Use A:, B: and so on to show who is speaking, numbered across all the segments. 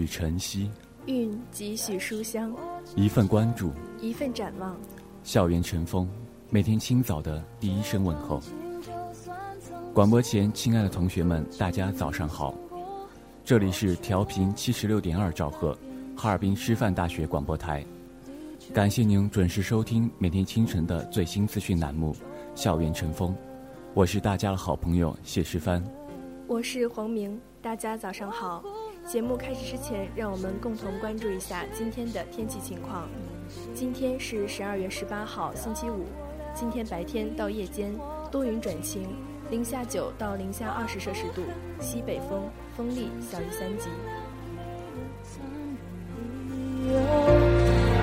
A: 携一缕晨曦，
B: 蕴几许书香，
A: 一份关注，
B: 一份展望。
A: 校园晨风，每天清早的第一声问候。广播前，亲爱的同学们，大家早上好！这里是调频七十六点二兆赫，哈尔滨师范大学广播台。感谢您准时收听每天清晨的最新资讯栏目《校园晨风》，我是大家的好朋友谢诗帆，
B: 我是黄明，大家早上好。节目开始之前，让我们共同关注一下今天的天气情况。今天是十二月十八号，星期五。今天白天到夜间多云转晴，零下九到零下二十摄氏度，西北风，风力小于三级。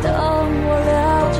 B: 当我了解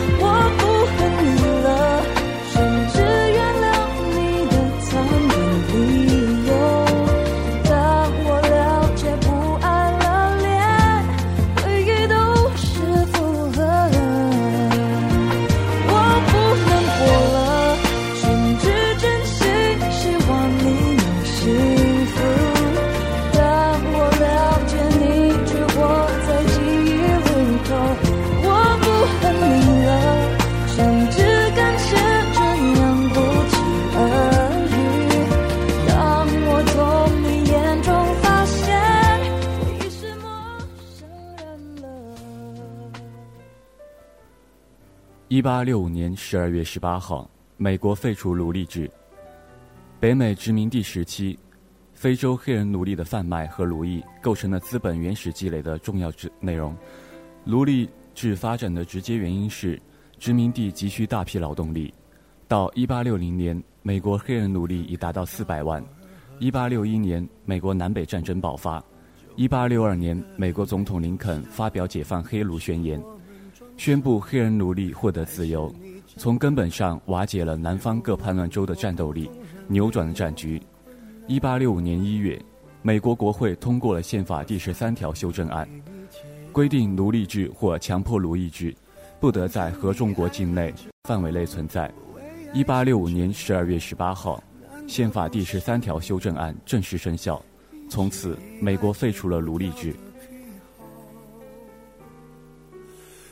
A: 一八六五年十二月十八号，美国废除奴隶制。北美殖民地时期，非洲黑人奴隶的贩卖和奴役构成了资本原始积累的重要制内容。奴隶制发展的直接原因是殖民地急需大批劳动力。到一八六零年，美国黑人奴隶已达到四百万。一八六一年，美国南北战争爆发。一八六二年，美国总统林肯发表解放黑奴宣言。宣布黑人奴隶获得自由，从根本上瓦解了南方各叛乱州的战斗力，扭转了战局。一八六五年一月，美国国会通过了宪法第十三条修正案，规定奴隶制或强迫奴役制不得在合众国境内范围内存在。一八六五年十二月十八号，宪法第十三条修正案正式生效，从此美国废除了奴隶制。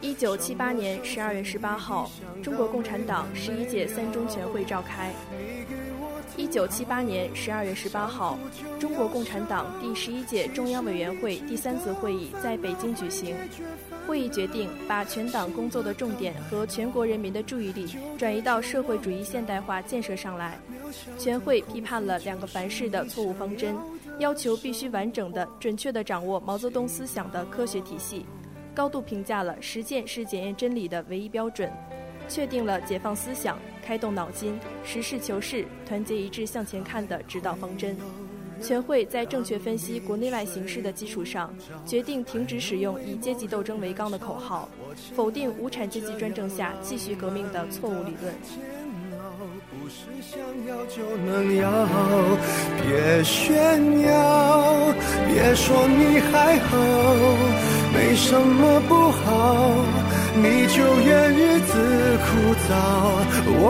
B: 一九七八年十二月十八号，中国共产党十一届三中全会召开。一九七八年十二月十八号，中国共产党第十一届中央委员会第三次会议在北京举行。会议决定把全党工作的重点和全国人民的注意力转移到社会主义现代化建设上来。全会批判了两个凡是的错误方针，要求必须完整的、准确的掌握毛泽东思想的科学体系。高度评价了实践是检验真理的唯一标准，确定了解放思想、开动脑筋、实事求是、团结一致向前看的指导方针。全会在正确分析国内外形势的基础上，决定停止使用以阶级斗争为纲的口号，否定无产阶级专政下继续革命的错误理论。
C: 不是想要就能要，别炫耀，别说你还好。没什么不好，你就怨日子枯燥。哦，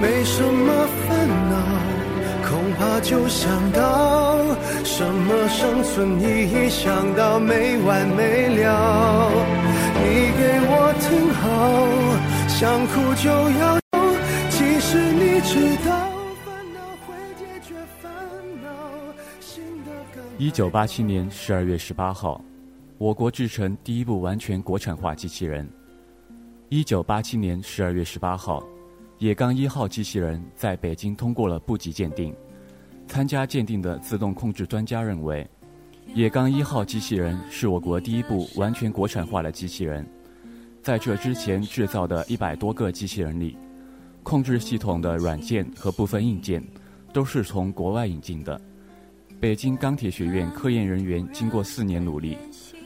C: 没什么烦恼，恐怕就想到什么生存意义，想到没完没了。你给我听好，想哭就要哭，其实你知道。
A: 一九八七年十二月十八号，我国制成第一部完全国产化机器人。一九八七年十二月十八号，野钢一号机器人在北京通过了部级鉴定。参加鉴定的自动控制专家认为，野钢一号机器人是我国第一部完全国产化的机器人。在这之前制造的一百多个机器人里，控制系统的软件和部分硬件都是从国外引进的。北京钢铁学院科研人员经过四年努力，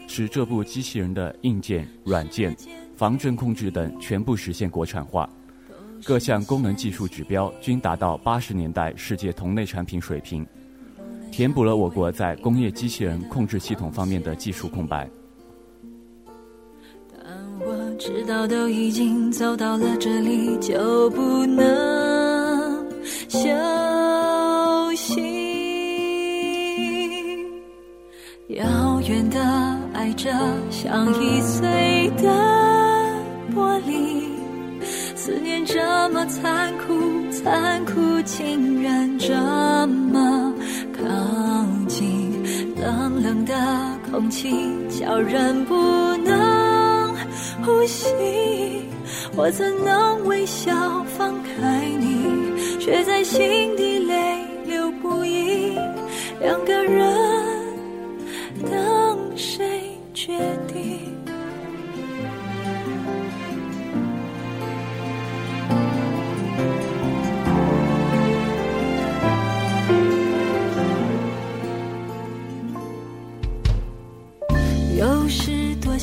A: 使这部机器人的硬件、软件、防震控制等全部实现国产化，各项功能技术指标均达到八十年代世界同类产品水平，填补了我国在工业机器人控制系统方面的技术空白。
D: 但我知道，都已经走到了这里，就不能休息。遥远的爱着，像易碎的玻璃。思念这么残酷，残酷竟然这么靠近。冷冷的空气，叫人不能呼吸。我怎能微笑放开你，却在心底泪流不已。两个人。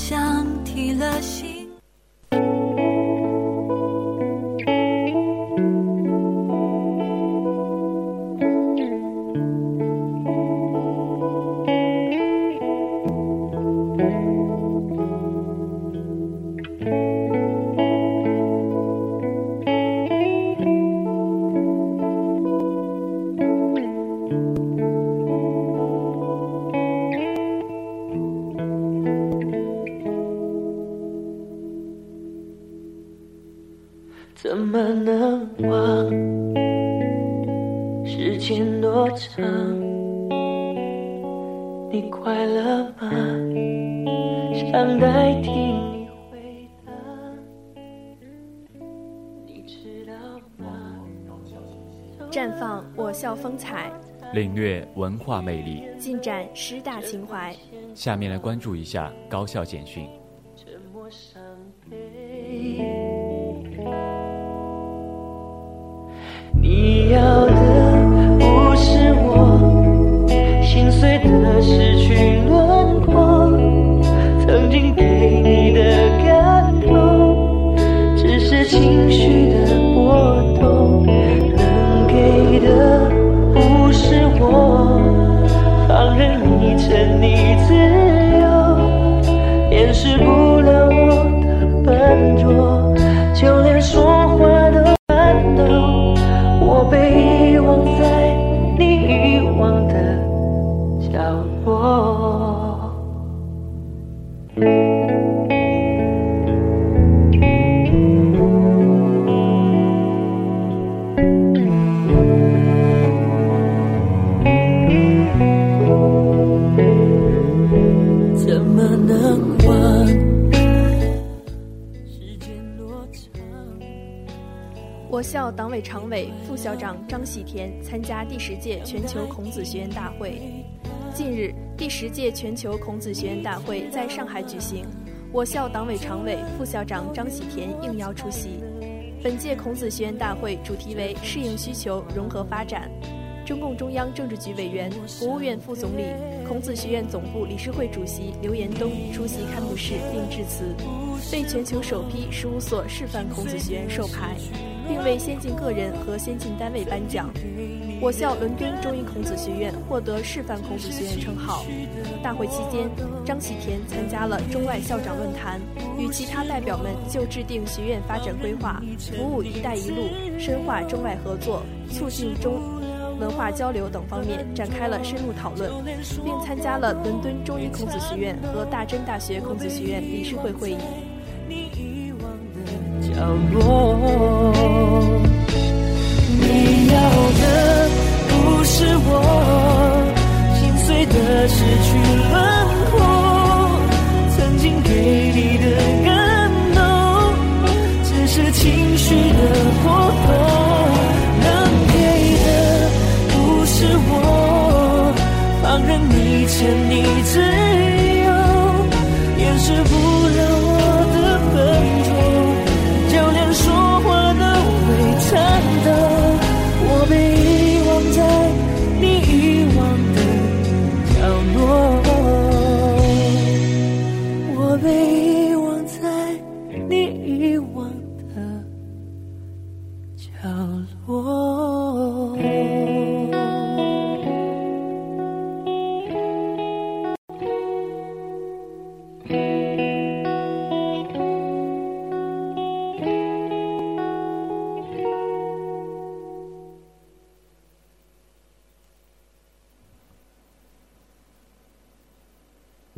D: 想
A: 领略文化魅力。
B: 尽展师大情怀。
A: 下面来关注一下高校简讯。
E: 沉默伤悲。你要的不是我心碎的失去轮廓，曾经给你的感动，只是情绪
B: 第十届全球孔子学院大会。近日，第十届全球孔子学院大会在上海举行，我校党委常委、副校长张喜田应邀出席。本届孔子学院大会主题为“适应需求，融合发展”。中共中央政治局委员、国务院副总理、孔子学院总部理事会主席刘延东出席开幕式并致辞，为全球首批十五所示范孔子学院授牌，并为先进个人和先进单位颁奖。我校伦敦中医孔子学院获得示范孔子学院称号。大会期间，张喜田参加了中外校长论坛，与其他代表们就制定学院发展规划、服务“一带一路”、深化中外合作、促进中文化交流等方面展开了深入讨论，并参加了伦敦中医孔子学院和大真大学孔子学院理事会会议。
E: 角落。要的不是我，心碎的失去轮廓，曾经给你的感动，只是情绪的过头，能给的不是我，放任你欠你之。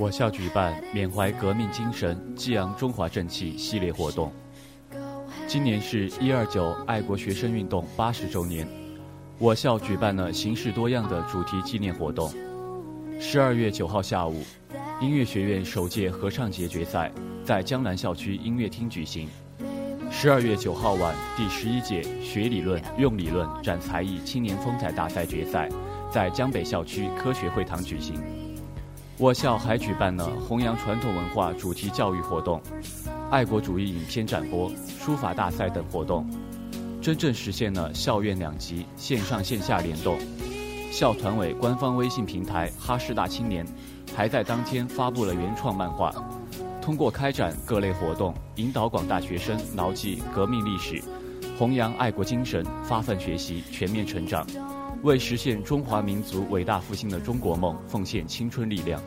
A: 我校举办缅怀革命精神、激扬中华正气系列活动。今年是一二九爱国学生运动八十周年，我校举办了形式多样的主题纪念活动。十二月九号下午，音乐学院首届合唱节决赛在江南校区音乐厅举行。十二月九号晚，第十一届学理论、用理论展才艺青年风采大赛决赛在江北校区科学会堂举行。我校还举办了弘扬传统文化主题教育活动、爱国主义影片展播、书法大赛等活动，真正实现了校院两级线上线下联动。校团委官方微信平台“哈师大青年”还在当天发布了原创漫画。通过开展各类活动，引导广大学生牢记革命历史，弘扬爱国精神，发奋学习，全面成长。为实现中华民族伟大复兴的中国梦奉献青春力量。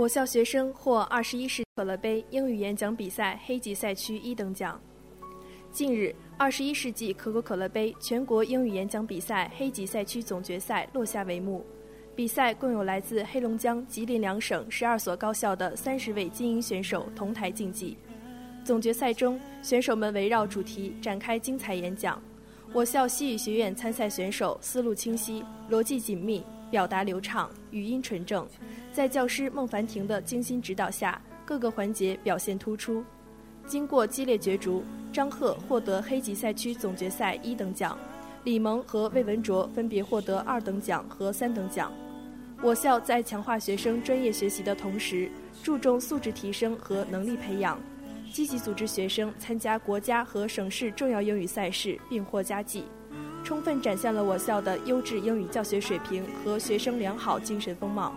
B: 我校学生获二十一世可乐杯英语演讲比赛黑吉赛区一等奖。近日，二十一世纪可口可乐杯全国英语演讲比赛黑吉赛区总决赛落下帷幕。比赛共有来自黑龙江、吉林两省十二所高校的三十位精英选手同台竞技。总决赛中，选手们围绕主题展开精彩演讲。我校西语学院参赛选手思路清晰、逻辑紧密、表达流畅、语音纯正，在教师孟凡婷的精心指导下，各个环节表现突出。经过激烈角逐，张赫获得黑吉赛区总决赛一等奖，李萌和魏文卓分别获得二等奖和三等奖。我校在强化学生专业学习的同时，注重素质提升和能力培养，积极组织学生参加国家和省市重要英语赛事，并获佳绩，充分展现了我校的优质英语教学水平和学生良好精神风貌。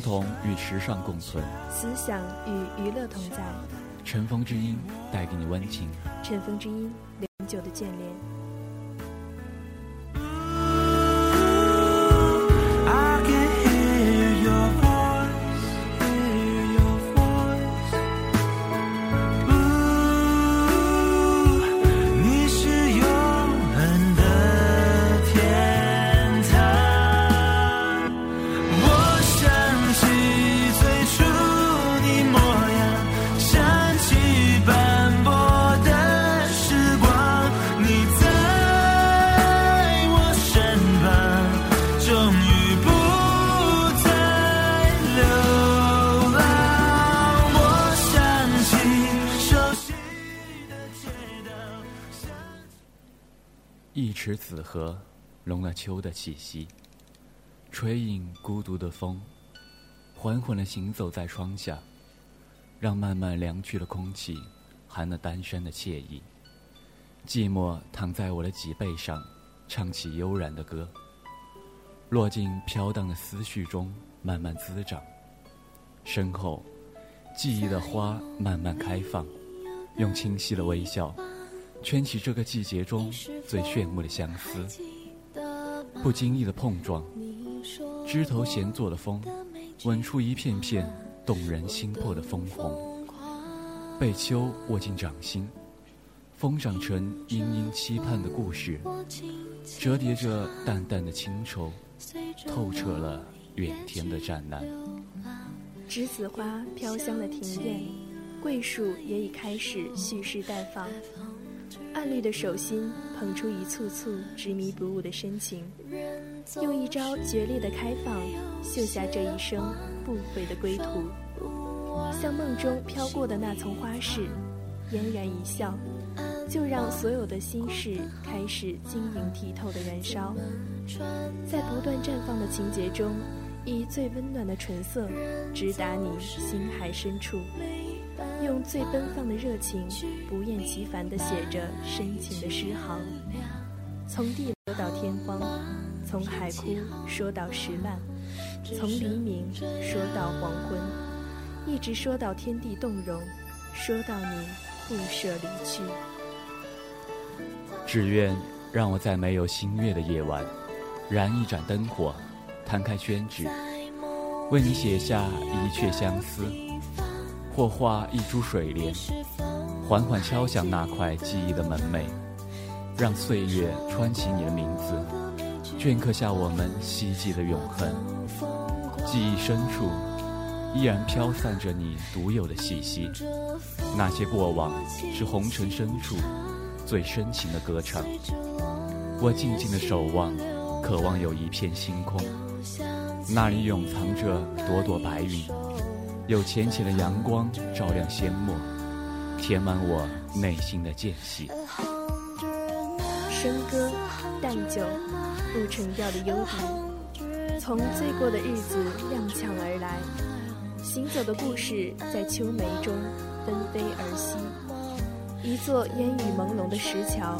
A: 传统与时尚共存，
B: 思想与娱乐同在。
A: 尘封之音带给你温情，
B: 尘封之音永久的眷恋。
A: 池子河，融了秋的气息，吹引孤独的风，缓缓地行走在窗下，让慢慢凉去的空气，含了单身的惬意。寂寞躺在我的脊背上，唱起悠然的歌，落进飘荡的思绪中，慢慢滋长。身后，记忆的花慢慢开放，用清晰的微笑。圈起这个季节中最炫目的相思，不经意的碰撞，枝头闲坐的风，吻出一片片动人心魄的枫红。被秋握进掌心，风长成殷殷期盼的故事，折叠着淡淡的情愁，透彻了远天的湛蓝。
B: 栀子花飘香的庭院，桂树也已开始蓄势待放。暗绿的手心捧出一簇簇执迷不悟的深情，用一招决裂的开放，绣下这一生不悔的归途。像梦中飘过的那丛花事，嫣然一笑，就让所有的心事开始晶莹剔透的燃烧。在不断绽放的情节中，以最温暖的唇色，直达你心海深处。用最奔放的热情，不厌其烦地写着深情的诗行。从地说到天荒，从海枯说到石烂，从黎明说到黄昏，一直说到天地动容，说到你不舍离去。
A: 只愿让我在没有星月的夜晚，燃一盏灯火，摊开宣纸，为你写下一阙相思。或画一株水莲，缓缓敲响那块记忆的门楣，让岁月穿起你的名字，镌刻下我们希冀的永恒。记忆深处，依然飘散着你独有的气息。那些过往，是红尘深处最深情的歌唱。我静静的守望，渴望有一片星空，那里永藏着朵朵白云，有浅浅的阳光照亮阡陌，填满我内心的间隙。
B: 笙歌，淡酒，不成调的幽笛，从醉过的日子踉跄而来，行走的故事在秋梅中纷飞而息。一座烟雨朦胧的石桥，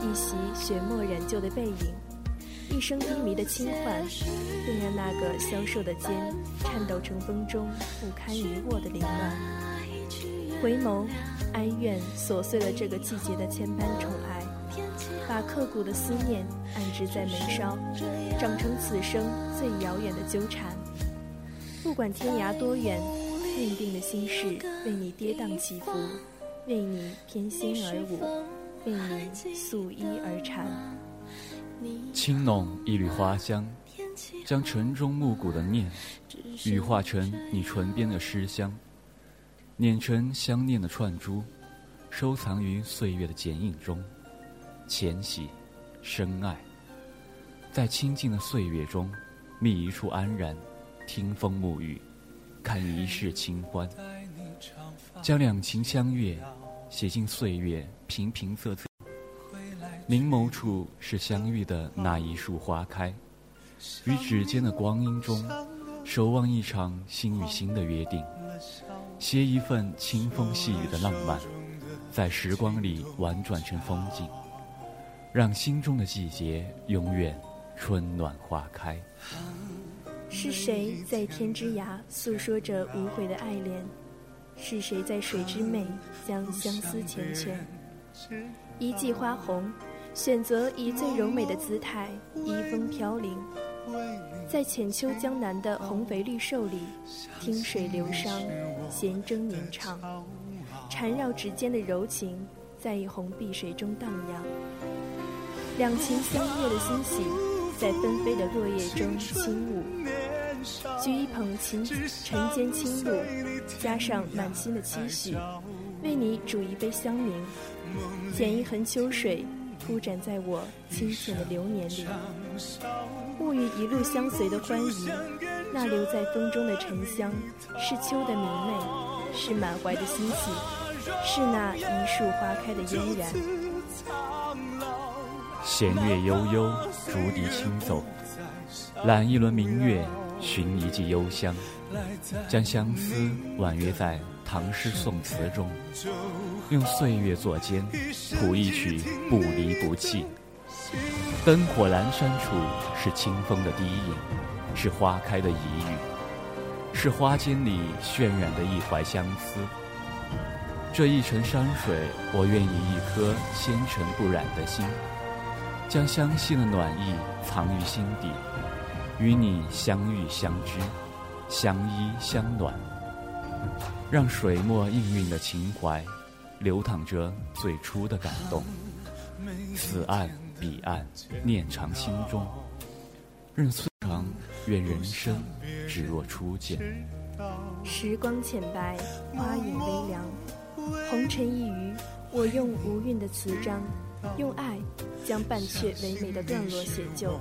B: 一袭雪墨染旧的背影，一声低迷的轻唤，便让那个消瘦的肩颤抖成风中不堪一握的凌乱。回眸，哀怨琐碎了这个季节的千般宠爱。把刻骨的思念安置在眉梢，长成此生最遥远的纠缠。不管天涯多远，命定的心事为你跌宕起伏，为你翩跹而舞，为你素衣而缠。
A: 轻拢一缕花香，将晨钟暮鼓的念，羽化成你唇边的诗香，碾成相念的串珠，收藏于岁月的剪影中。浅喜，深爱，在清静的岁月中，觅一处安然，听风沐雨，看一世清欢，将两情相悦写进岁月平平仄仄。凝眸处是相遇的那一束花开，与指尖的光阴中，守望一场心与心的约定，携一份清风细雨的浪漫，在时光里婉转成风景。让心中的季节永远春暖花开。
B: 是谁在天之涯诉说着无悔的爱恋？是谁在水之湄将相思缱绻？一季花红，选择以最柔美的姿态，移风飘零，在浅秋江南的红肥绿瘦里，听水流觞，弦筝吟唱，缠绕指尖的柔情，在一泓碧水中荡漾。两情相悦的欣喜，在纷飞的落叶中轻舞。举一捧琴，晨间轻露，加上满心的期许，为你煮一杯香茗，剪一痕秋水，铺展在我清浅的流年里。物语一路相随的欢愉，那留在风中的沉香，是秋的明媚，是满怀的欣喜，是那一树花开的嫣然。
A: 弦乐悠悠，竹笛轻奏，揽一轮明月，寻一季幽香，将相思婉约在唐诗宋词中，用岁月作笺，谱一曲不离不弃。灯火阑珊处，是清风的低吟，是花开的疑语，是花间里渲染的一怀相思。这一程山水，我愿以一颗纤尘不染的心。将相信的暖意藏于心底，与你相遇相知，相依相暖，让水墨氤氲的情怀，流淌着最初的感动。此岸彼岸，念长心中。任岁长，愿人生只若初见。
B: 时光浅白，花影微凉，红尘一隅，我用无韵的词章。用爱将半阙唯美的段落写就，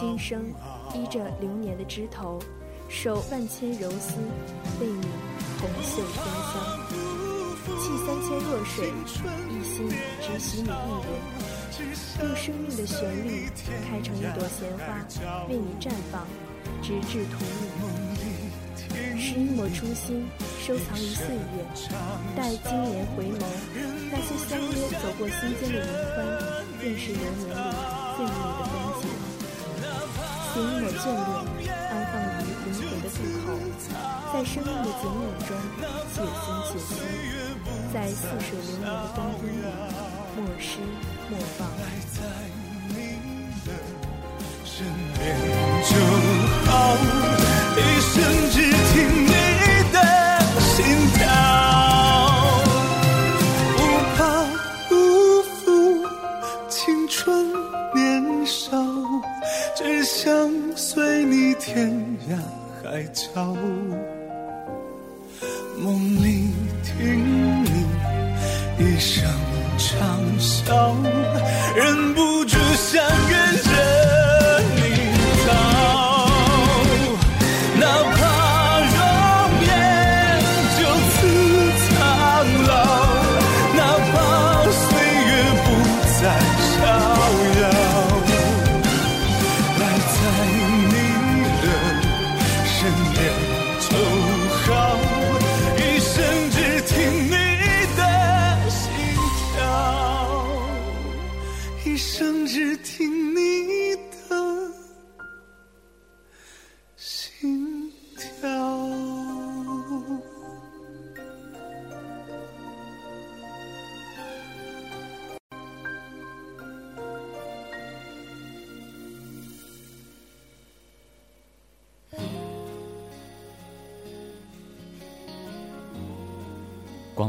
B: 今生依着流年的枝头，守万千柔丝，为你红袖添香。弃三千弱水，一心只许你一人。用生命的旋律，开成一朵鲜花，为你绽放，直至荼蘼。是一抹初心。收藏于岁月，待今年回眸，那些相约走过心间的云欢，便是流年里最美的风景。写一抹眷恋，安放于灵魂的渡口，在生命的剪影中且行且惜，在似水流年的光阴里莫失莫放。
C: 就好，一生只听天涯海
F: 角梦里听你一声长啸。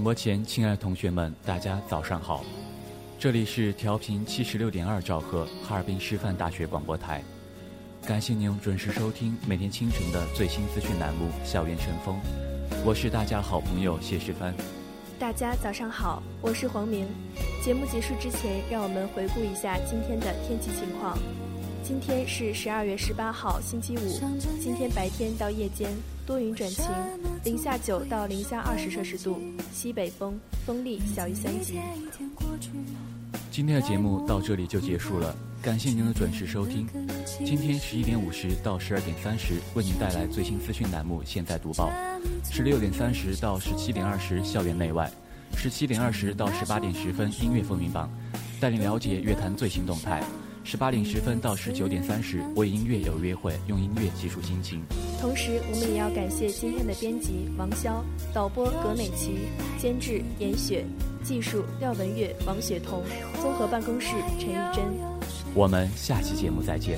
A: 播前，亲爱的同学们，大家早上好，这里是调频七十六点二兆赫哈尔滨师范大学广播台，感谢您准时收听每天清晨的最新资讯栏目《校园晨风》，我是大家好朋友谢世帆。
B: 大家早上好，我是黄明。节目结束之前，让我们回顾一下今天的天气情况。今天是十二月十八号，星期五。今天白天到夜间多云转晴，零下九到零下二十摄氏度，西北风，风力小于三级。
A: 今天的节目到这里就结束了，感谢您的准时收听。今天十一点五十到十二点三十为您带来最新资讯栏目《现在读报》，十六点三十到十七点二十校园内外，十七点二十到十八点十分音乐风云榜，带您了解乐坛最新动态。十八点十分到十九点三十，为音乐有约会，用音乐记述心情。
B: 同时，我们也要感谢今天的编辑王潇、导播葛美琪、监制严雪、技术廖文月、王雪彤、综合办公室陈玉珍。
A: 我们下期节目再见。